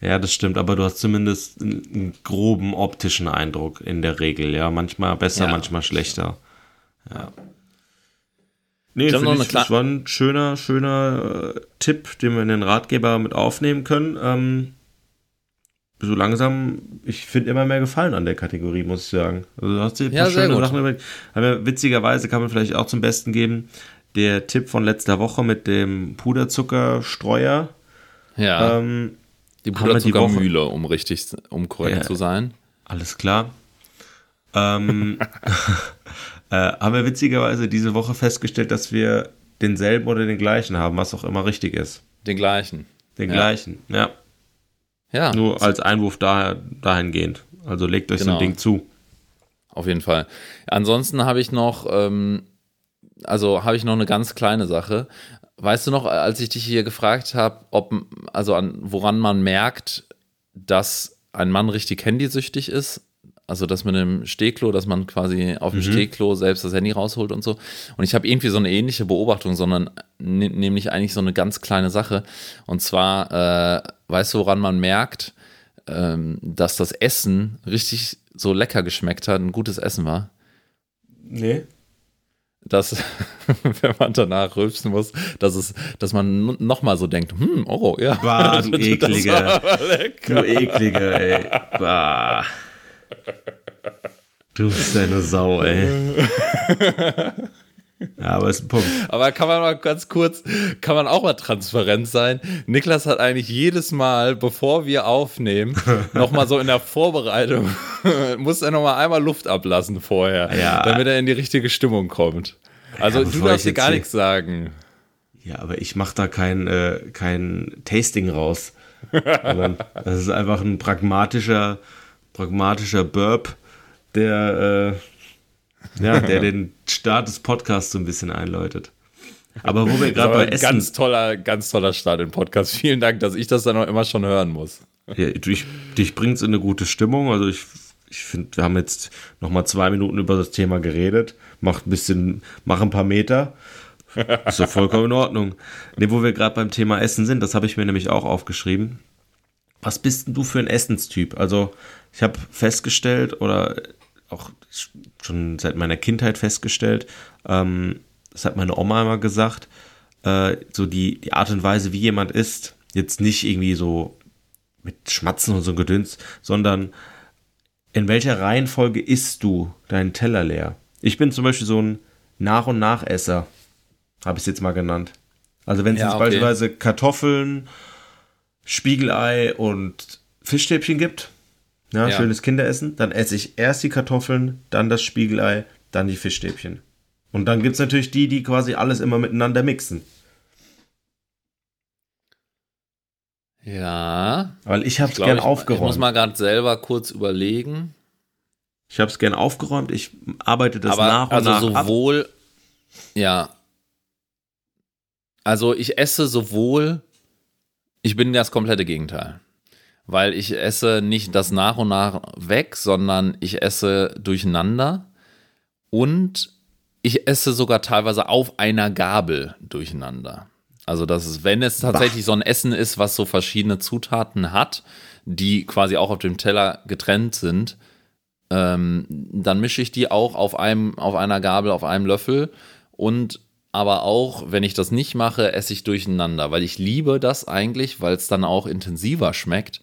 Ja, das stimmt, aber du hast zumindest einen groben optischen Eindruck in der Regel, ja. Manchmal besser, ja. manchmal schlechter. Ja. Nee, ich finde ich, das war ein schöner, schöner äh, Tipp, den wir in den Ratgeber mit aufnehmen können. Ähm, so langsam, ich finde immer mehr Gefallen an der Kategorie, muss ich sagen. Also du hast paar ja, schöne Sachen überlegt. Aber witzigerweise kann man vielleicht auch zum Besten geben, der Tipp von letzter Woche mit dem Puderzuckerstreuer. Ja. Ähm, die Puderzuckermühle, um richtig, um korrekt ja, zu sein. Alles klar. Ähm, <laughs> äh, haben wir witzigerweise diese Woche festgestellt, dass wir denselben oder den gleichen haben, was auch immer richtig ist. Den gleichen. Den ja. gleichen, ja. Ja. Nur als Einwurf da, dahingehend. Also legt euch genau. so ein genau. Ding zu. Auf jeden Fall. Ansonsten habe ich noch, ähm, also habe ich noch eine ganz kleine Sache. Weißt du noch, als ich dich hier gefragt habe, ob, also an, woran man merkt, dass ein Mann richtig handysüchtig ist? Also das mit dem Stehklo, dass man quasi auf dem mhm. Stehklo selbst das Handy rausholt und so. Und ich habe irgendwie so eine ähnliche Beobachtung, sondern nämlich eigentlich so eine ganz kleine Sache. Und zwar, äh, weißt du, woran man merkt, ähm, dass das Essen richtig so lecker geschmeckt hat, ein gutes Essen war? Nee dass, <laughs> wenn man danach rülpsen muss, dass es, dass man nochmal so denkt, hm, oh, ja. Bah, du <laughs> eklige. Du eklige, ey. Bah. Du bist eine Sau, ey. <laughs> Ja, aber ist ein Punkt. Aber kann man mal ganz kurz, kann man auch mal transparent sein? Niklas hat eigentlich jedes Mal, bevor wir aufnehmen, <laughs> nochmal so in der Vorbereitung, <laughs> muss er nochmal einmal Luft ablassen vorher, ja. damit er in die richtige Stimmung kommt. Also ja, du darfst dir gar nichts sagen. Ja, aber ich mache da kein, äh, kein Tasting raus. <laughs> das ist einfach ein pragmatischer, pragmatischer Burp, der, äh, ja, der den Start des Podcasts so ein bisschen einläutet. Aber wo wir gerade bei Essen. Ganz toller, ganz toller Start im Podcast. Vielen Dank, dass ich das dann auch immer schon hören muss. Ja, dich, dich bringt es in eine gute Stimmung. Also ich, ich finde, wir haben jetzt noch mal zwei Minuten über das Thema geredet. Macht ein bisschen, mach ein paar Meter. Ist doch vollkommen in Ordnung. Ne, wo wir gerade beim Thema Essen sind, das habe ich mir nämlich auch aufgeschrieben. Was bist denn du für ein Essenstyp? Also, ich habe festgestellt oder auch schon seit meiner Kindheit festgestellt, ähm, das hat meine Oma immer gesagt, äh, so die, die Art und Weise, wie jemand isst, jetzt nicht irgendwie so mit Schmatzen und so Gedöns, sondern in welcher Reihenfolge isst du deinen Teller leer? Ich bin zum Beispiel so ein Nach- und Nachesser, habe ich es jetzt mal genannt. Also wenn es ja, jetzt okay. beispielsweise Kartoffeln, Spiegelei und Fischstäbchen gibt, ja, ja, schönes Kinderessen, dann esse ich erst die Kartoffeln, dann das Spiegelei, dann die Fischstäbchen. Und dann gibt es natürlich die, die quasi alles immer miteinander mixen. Ja. Weil ich habe es gern aufgeräumt. Ich muss mal gerade selber kurz überlegen. Ich habe es gern aufgeräumt. Ich arbeite das Aber nach und also nach sowohl, ab. ja. Also ich esse sowohl, ich bin das komplette Gegenteil weil ich esse nicht das nach und nach weg, sondern ich esse durcheinander und ich esse sogar teilweise auf einer Gabel durcheinander. Also, dass es, wenn es tatsächlich so ein Essen ist, was so verschiedene Zutaten hat, die quasi auch auf dem Teller getrennt sind, ähm, dann mische ich die auch auf einem, auf einer Gabel, auf einem Löffel und aber auch, wenn ich das nicht mache, esse ich durcheinander, weil ich liebe das eigentlich, weil es dann auch intensiver schmeckt.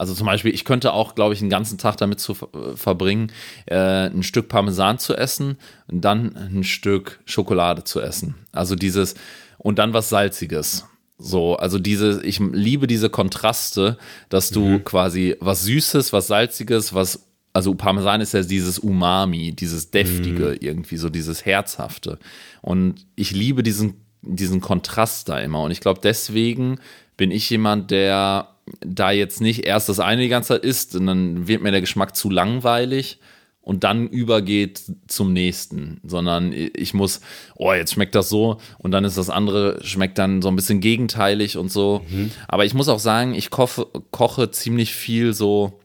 Also zum Beispiel, ich könnte auch, glaube ich, einen ganzen Tag damit zu äh, verbringen, äh, ein Stück Parmesan zu essen, und dann ein Stück Schokolade zu essen. Also dieses und dann was Salziges. So, also diese, ich liebe diese Kontraste, dass du mhm. quasi was Süßes, was Salziges, was also Parmesan ist ja dieses Umami, dieses Deftige, mhm. irgendwie so dieses Herzhafte. Und ich liebe diesen, diesen Kontrast da immer. Und ich glaube, deswegen bin ich jemand, der da jetzt nicht erst das eine die ganze Zeit isst und dann wird mir der Geschmack zu langweilig und dann übergeht zum nächsten, sondern ich muss, oh, jetzt schmeckt das so und dann ist das andere, schmeckt dann so ein bisschen gegenteilig und so. Mhm. Aber ich muss auch sagen, ich koche, koche ziemlich viel so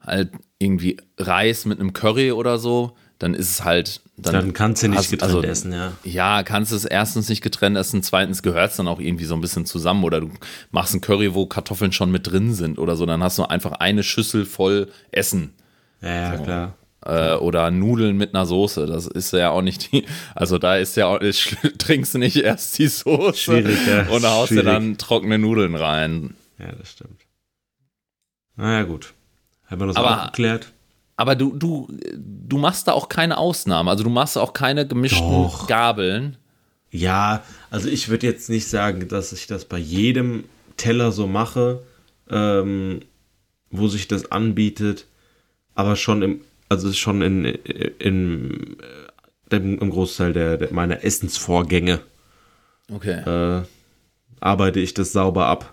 halt irgendwie Reis mit einem Curry oder so, dann ist es halt. Dann, dann kannst du nicht hast, getrennt also, essen, ja. Ja, kannst du es erstens nicht getrennt essen, zweitens gehört es dann auch irgendwie so ein bisschen zusammen oder du machst ein Curry, wo Kartoffeln schon mit drin sind oder so, dann hast du einfach eine Schüssel voll Essen. Ja, ja so. klar. Äh, oder Nudeln mit einer Soße. Das ist ja auch nicht die, also da ist ja auch, <laughs> trinkst du nicht erst die Soße Schwierig, ja. und haust dir dann trockene Nudeln rein. Ja, das stimmt. Naja, gut. Haben wir das aber, auch geklärt? Aber du, du, du machst da auch keine Ausnahme. Also du machst auch keine gemischten Doch. Gabeln. Ja, also ich würde jetzt nicht sagen, dass ich das bei jedem Teller so mache, ähm, wo sich das anbietet, aber schon im, also schon in, in, in im Großteil der, der meiner Essensvorgänge okay. äh, arbeite ich das sauber ab.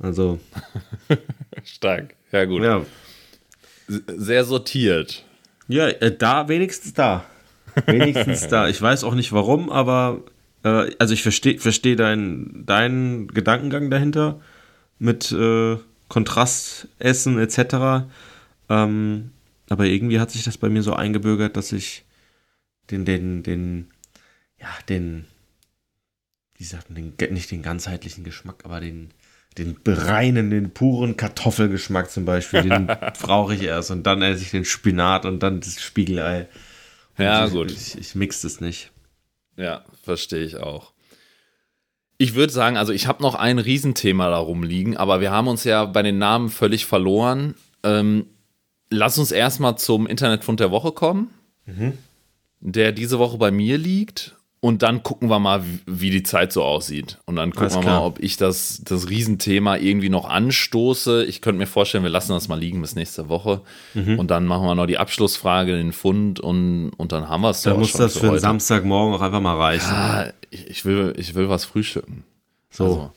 Also <laughs> stark, ja gut. Ja, sehr sortiert. Ja, äh, da, wenigstens da. Wenigstens <laughs> da. Ich weiß auch nicht warum, aber äh, also ich verstehe versteh deinen dein Gedankengang dahinter mit äh, Kontrastessen etc. Ähm, aber irgendwie hat sich das bei mir so eingebürgert, dass ich den, den, den, ja, den, wie sagt man, den, nicht den ganzheitlichen Geschmack, aber den, den reinen, den puren Kartoffelgeschmack zum Beispiel, den <laughs> brauche ich erst und dann esse ich den Spinat und dann das Spiegelei. Ja, ich, gut. Ich, ich mix das nicht. Ja, verstehe ich auch. Ich würde sagen, also ich habe noch ein Riesenthema darum liegen, aber wir haben uns ja bei den Namen völlig verloren. Ähm, lass uns erstmal zum Internetfund der Woche kommen, mhm. der diese Woche bei mir liegt. Und dann gucken wir mal, wie die Zeit so aussieht. Und dann gucken wir mal, ob ich das, das Riesenthema irgendwie noch anstoße. Ich könnte mir vorstellen, wir lassen das mal liegen bis nächste Woche. Mhm. Und dann machen wir noch die Abschlussfrage, den Fund und, und dann haben wir es. Dann muss das für, für Samstagmorgen auch einfach mal reichen. Ja, ich, ich, will, ich will was frühstücken. So. Also.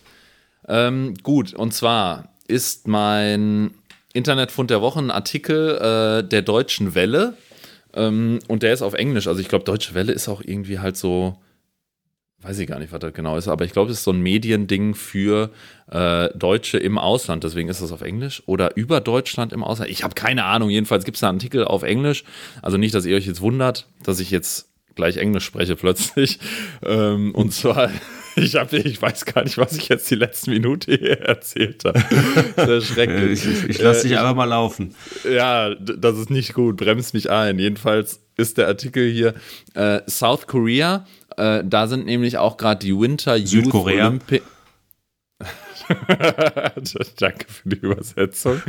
Ähm, gut, und zwar ist mein Internetfund der Woche ein Artikel äh, der Deutschen Welle ähm, und der ist auf Englisch. Also ich glaube, Deutsche Welle ist auch irgendwie halt so, weiß ich gar nicht, was das genau ist, aber ich glaube, es ist so ein Mediending für äh, Deutsche im Ausland. Deswegen ist das auf Englisch oder über Deutschland im Ausland. Ich habe keine Ahnung. Jedenfalls gibt es einen Artikel auf Englisch. Also nicht, dass ihr euch jetzt wundert, dass ich jetzt gleich Englisch spreche plötzlich. <laughs> Ähm, und zwar ich, hab, ich weiß gar nicht, was ich jetzt die letzte Minute hier <laughs> erzählt habe. Sehr schrecklich. ich, ich lasse dich äh, einfach mal laufen. Ja, das ist nicht gut. Bremst mich ein. Jedenfalls ist der Artikel hier äh, South Korea. Äh, da sind nämlich auch gerade die Winter Youth Olympic. <laughs> Danke für die Übersetzung.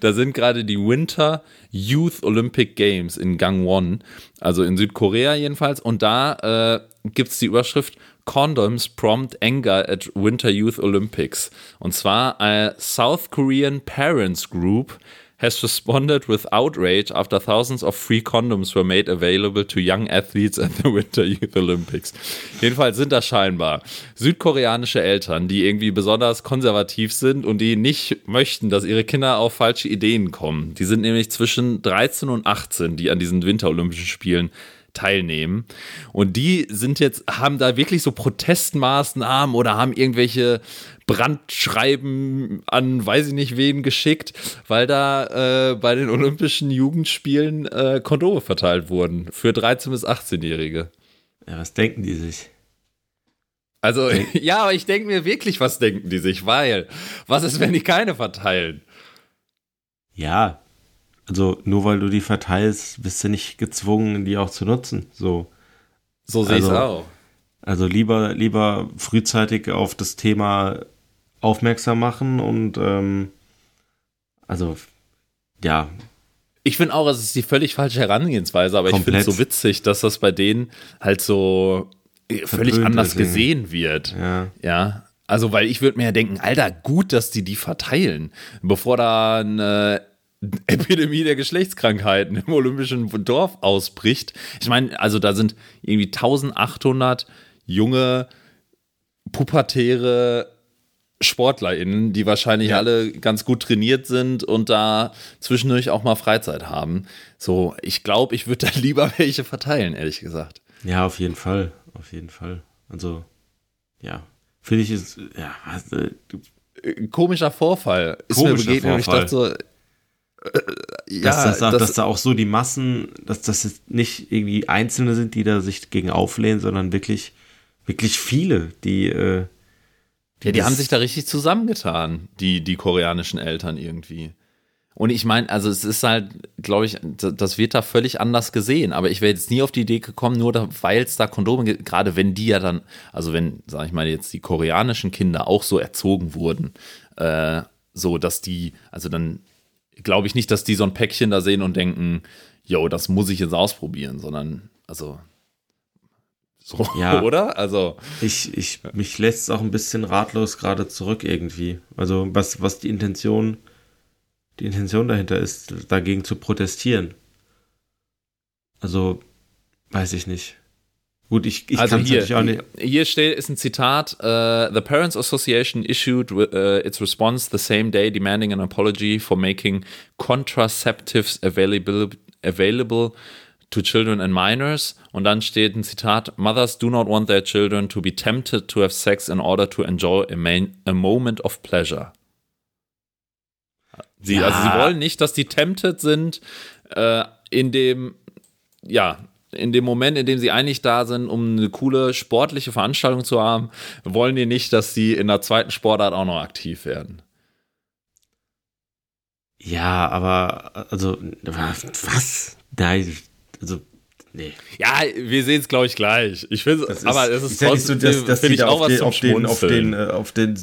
Da sind gerade die Winter Youth Olympic Games in Gangwon, also in Südkorea jedenfalls. Und da äh, gibt es die Überschrift Condoms prompt anger at Winter Youth Olympics. Und zwar a South Korean Parents Group has responded with outrage after thousands of free condoms were made available to young athletes at the <laughs> Winter Youth Olympics. Jedenfalls sind das scheinbar südkoreanische Eltern, die irgendwie besonders konservativ sind und die nicht möchten, dass ihre Kinder auf falsche Ideen kommen. Die sind nämlich zwischen 13 und 18, die an diesen Winterolympischen Spielen teilnehmen. Und die sind jetzt, haben da wirklich so Protestmaßnahmen oder haben irgendwelche Brandschreiben an weiß ich nicht wen geschickt, weil da äh, bei den Olympischen Jugendspielen äh, Kondome verteilt wurden für 13- bis 18-Jährige. Ja, was denken die sich? Also, <laughs> ja, aber ich denke mir wirklich, was denken die sich, weil, was ist, wenn die keine verteilen? Ja, also nur weil du die verteilst, bist du nicht gezwungen, die auch zu nutzen. So, so sehe ich es also, auch. Also lieber, lieber frühzeitig auf das Thema aufmerksam machen und ähm, also ja. Ich finde auch, es ist die völlig falsche Herangehensweise, aber Komplett. ich finde es so witzig, dass das bei denen halt so völlig Verblöd anders gesehen wird. Ja. ja. Also, weil ich würde mir ja denken, Alter, gut, dass die die verteilen, bevor da eine Epidemie der Geschlechtskrankheiten im olympischen Dorf ausbricht. Ich meine, also da sind irgendwie 1800 junge, pubertäre SportlerInnen, die wahrscheinlich Ja. alle ganz gut trainiert sind und da zwischendurch auch mal Freizeit haben. So, ich glaube, ich würde da <laughs> lieber welche verteilen, ehrlich gesagt. Ja, auf jeden Fall. Auf jeden Fall. Also, ja. Finde ich es, ja, Komischer Vorfall ist mir Komischer begegnet und ich Vorfall. dachte so, ja, dass, das, auch- das, dass da auch so die Massen, dass das jetzt nicht irgendwie Einzelne sind, die da sich gegen auflehnen, sondern wirklich, wirklich viele, die, äh, Ja, die haben sich da richtig zusammengetan, die, die koreanischen Eltern irgendwie. Und ich meine, also es ist halt, glaube ich, das wird da völlig anders gesehen. Aber ich wäre jetzt nie auf die Idee gekommen, nur weil es da Kondome gibt, gerade wenn die ja dann, also wenn, sag ich mal, jetzt die koreanischen Kinder auch so erzogen wurden, äh, so dass die, also dann glaube ich nicht, dass die so ein Päckchen da sehen und denken, yo, das muss ich jetzt ausprobieren, sondern, also, so, Ja. <laughs> oder? Also, ich, ich, mich lässt es auch ein bisschen ratlos gerade zurück irgendwie. Also, was, was die Intention, die Intention dahinter ist, dagegen zu protestieren. Also, weiß ich nicht. Gut, ich, ich also kann's hier, auch nicht. hier steht, ist ein Zitat, uh, The Parents Association issued uh, its response the same day demanding an apology for making contraceptives available, available to children and minors. Und dann steht ein Zitat, Mothers do not want their children to be tempted to have sex in order to enjoy a, main, a moment of pleasure. Sie, Ja. Also sie wollen nicht, dass die tempted sind äh, in dem, ja, in dem Moment, in dem sie eigentlich da sind, um eine coole sportliche Veranstaltung zu haben, wollen die nicht, dass sie in der zweiten Sportart auch noch aktiv werden. Ja, aber, also, was? Nein, also, nee. Ja, wir sehen es, glaube ich, gleich. Ich finde, aber es ist so, trotzdem, dass, dass finde die ich da auch auf, was den, auf, den, auf, Schmunzeln. den, äh, auf den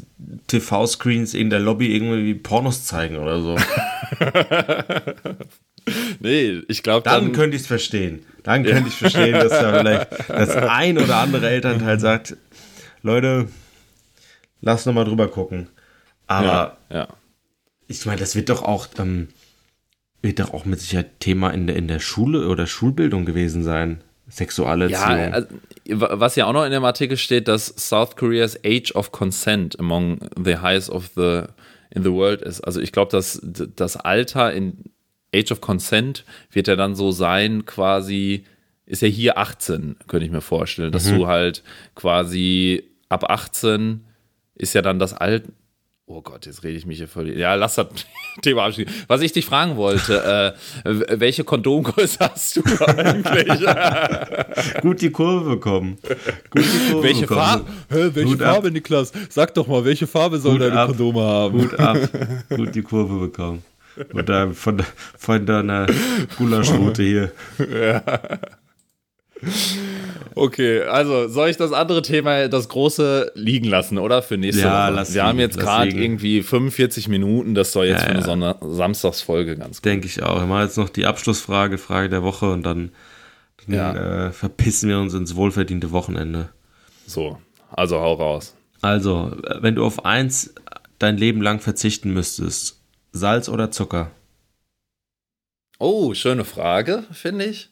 TV-Screens in der Lobby irgendwie Pornos zeigen oder so. <laughs> <laughs> Nee, ich glaube, Dann dann, könnte ich es verstehen. Dann könnte ich verstehen, dass da vielleicht <laughs> das ein oder andere Elternteil sagt, Leute, lass noch mal drüber gucken. Aber ja, ja. ich meine, das wird doch auch, ähm, wird doch auch mit Sicherheit Thema in der, in der Schule oder Schulbildung gewesen sein. Sexualerziehung. Ja, also, was ja auch noch in dem Artikel steht, dass South Korea's Age of Consent among the highest of the in the world ist. Also ich glaube, dass das Alter in Age of Consent wird ja dann so sein, quasi, ist ja hier 18, könnte ich mir vorstellen, dass du halt quasi ab 18 ist ja dann das Alter. Oh Gott, jetzt rede ich mich hier voll. Ja, lass das <laughs> Thema abschließen. Was ich dich fragen wollte, äh, welche Kondomgröße <laughs> hast du eigentlich? <laughs> Gut die Kurve bekommen. Gut die Kurve Welche bekommen. Farbe? Hä, welche ab. Farbe, Niklas? Sag doch mal, welche Farbe soll Hut deine ab. Kondome haben? Gut ab. Gut die Kurve bekommen. Oder von, von deiner Gulaschroute hier. Okay, also soll ich das andere Thema, das große, liegen lassen, oder? Für nächste Ja, Woche. lass Wir haben liegen, jetzt lass gerade irgendwie 45 Minuten, das soll jetzt Ja, für eine ja. Sonder Samstagsfolge ganz gut. Denke ich auch. Wir machen jetzt noch die Abschlussfrage, Frage der Woche und dann, dann Ja. äh, verpissen wir uns ins wohlverdiente Wochenende. So, also hau raus. Also, wenn du auf eins dein Leben lang verzichten müsstest, Salz oder Zucker? Oh, schöne Frage, finde ich.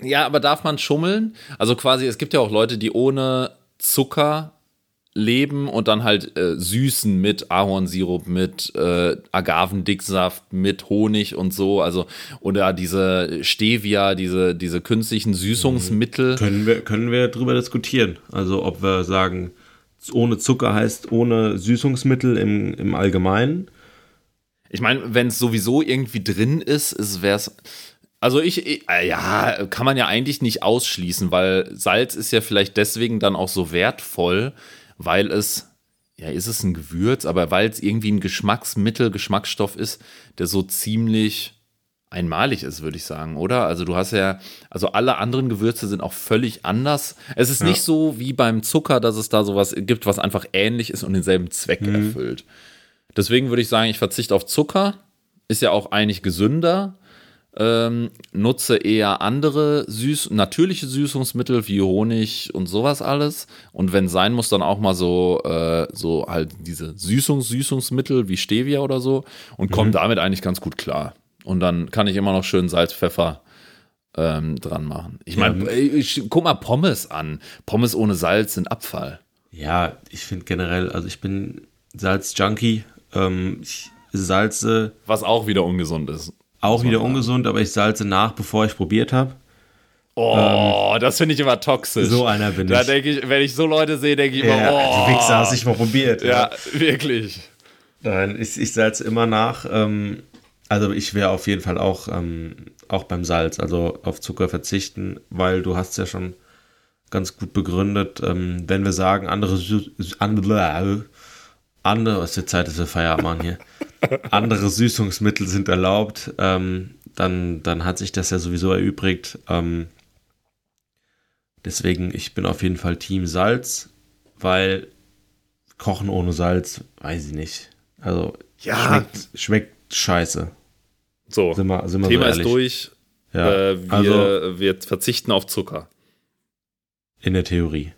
Ja, aber darf man schummeln? Also quasi, es gibt ja auch Leute, die ohne Zucker leben und dann halt äh, süßen mit Ahornsirup, mit äh, Agavendicksaft, mit Honig und so. Also, oder diese Stevia, diese, diese künstlichen Süßungsmittel. Können wir, können wir drüber diskutieren. Also, ob wir sagen, ohne Zucker heißt ohne Süßungsmittel im, im Allgemeinen. Ich meine, wenn es sowieso irgendwie drin ist, wäre es. Also ich, ich, äh, ja, kann man ja eigentlich nicht ausschließen, weil Salz ist ja vielleicht deswegen dann auch so wertvoll, weil es, ja, ist es ein Gewürz, aber weil es irgendwie ein Geschmacksmittel, Geschmacksstoff ist, der so ziemlich einmalig ist, würde ich sagen, oder? Also du hast ja, also alle anderen Gewürze sind auch völlig anders. Es ist Ja. nicht so wie beim Zucker, dass es da sowas gibt, was einfach ähnlich ist und denselben Zweck erfüllt. Deswegen würde ich sagen, ich verzichte auf Zucker. Ist ja auch eigentlich gesünder. Ähm, nutze eher andere süß, natürliche Süßungsmittel wie Honig und sowas alles. Und wenn sein muss, dann auch mal so, äh, so halt diese Süßungs Süßungsmittel wie Stevia oder so und komme damit eigentlich ganz gut klar. Und dann kann ich immer noch schön Salz, Pfeffer ähm, dran machen. Ich meine, ja. guck mal Pommes an. Pommes ohne Salz sind Abfall. Ja, ich finde generell, also ich bin Salz-Junkie. Ähm, ich salze. Was auch wieder ungesund ist. Auch wieder ungesund, aber ich salze nach, bevor ich probiert habe. Oh, ähm, das finde ich immer toxisch. So einer bin da ich. Da denke ich, wenn ich so Leute sehe, denke ich immer, ja, oh. Die Wichser hast ich mal probiert. Ja, ja. wirklich. Nein, ich, ich salze immer nach. Ähm, also ich wäre auf jeden Fall auch, ähm, auch beim Salz, also auf Zucker verzichten, weil du hast ja schon ganz gut begründet, ähm, wenn wir sagen, andere, andere, andere, was ist die Zeit, dass wir Feierabend hier, <laughs> andere Süßungsmittel sind erlaubt, ähm, dann, dann hat sich das ja sowieso erübrigt. Ähm, deswegen, ich bin auf jeden Fall Team Salz, weil Kochen ohne Salz, weiß ich nicht. Also ja. schmeckt, schmeckt scheiße. So, sind wir, sind wir Thema so ist durch. Ja. Äh, wir, also, wir verzichten auf Zucker. In der Theorie.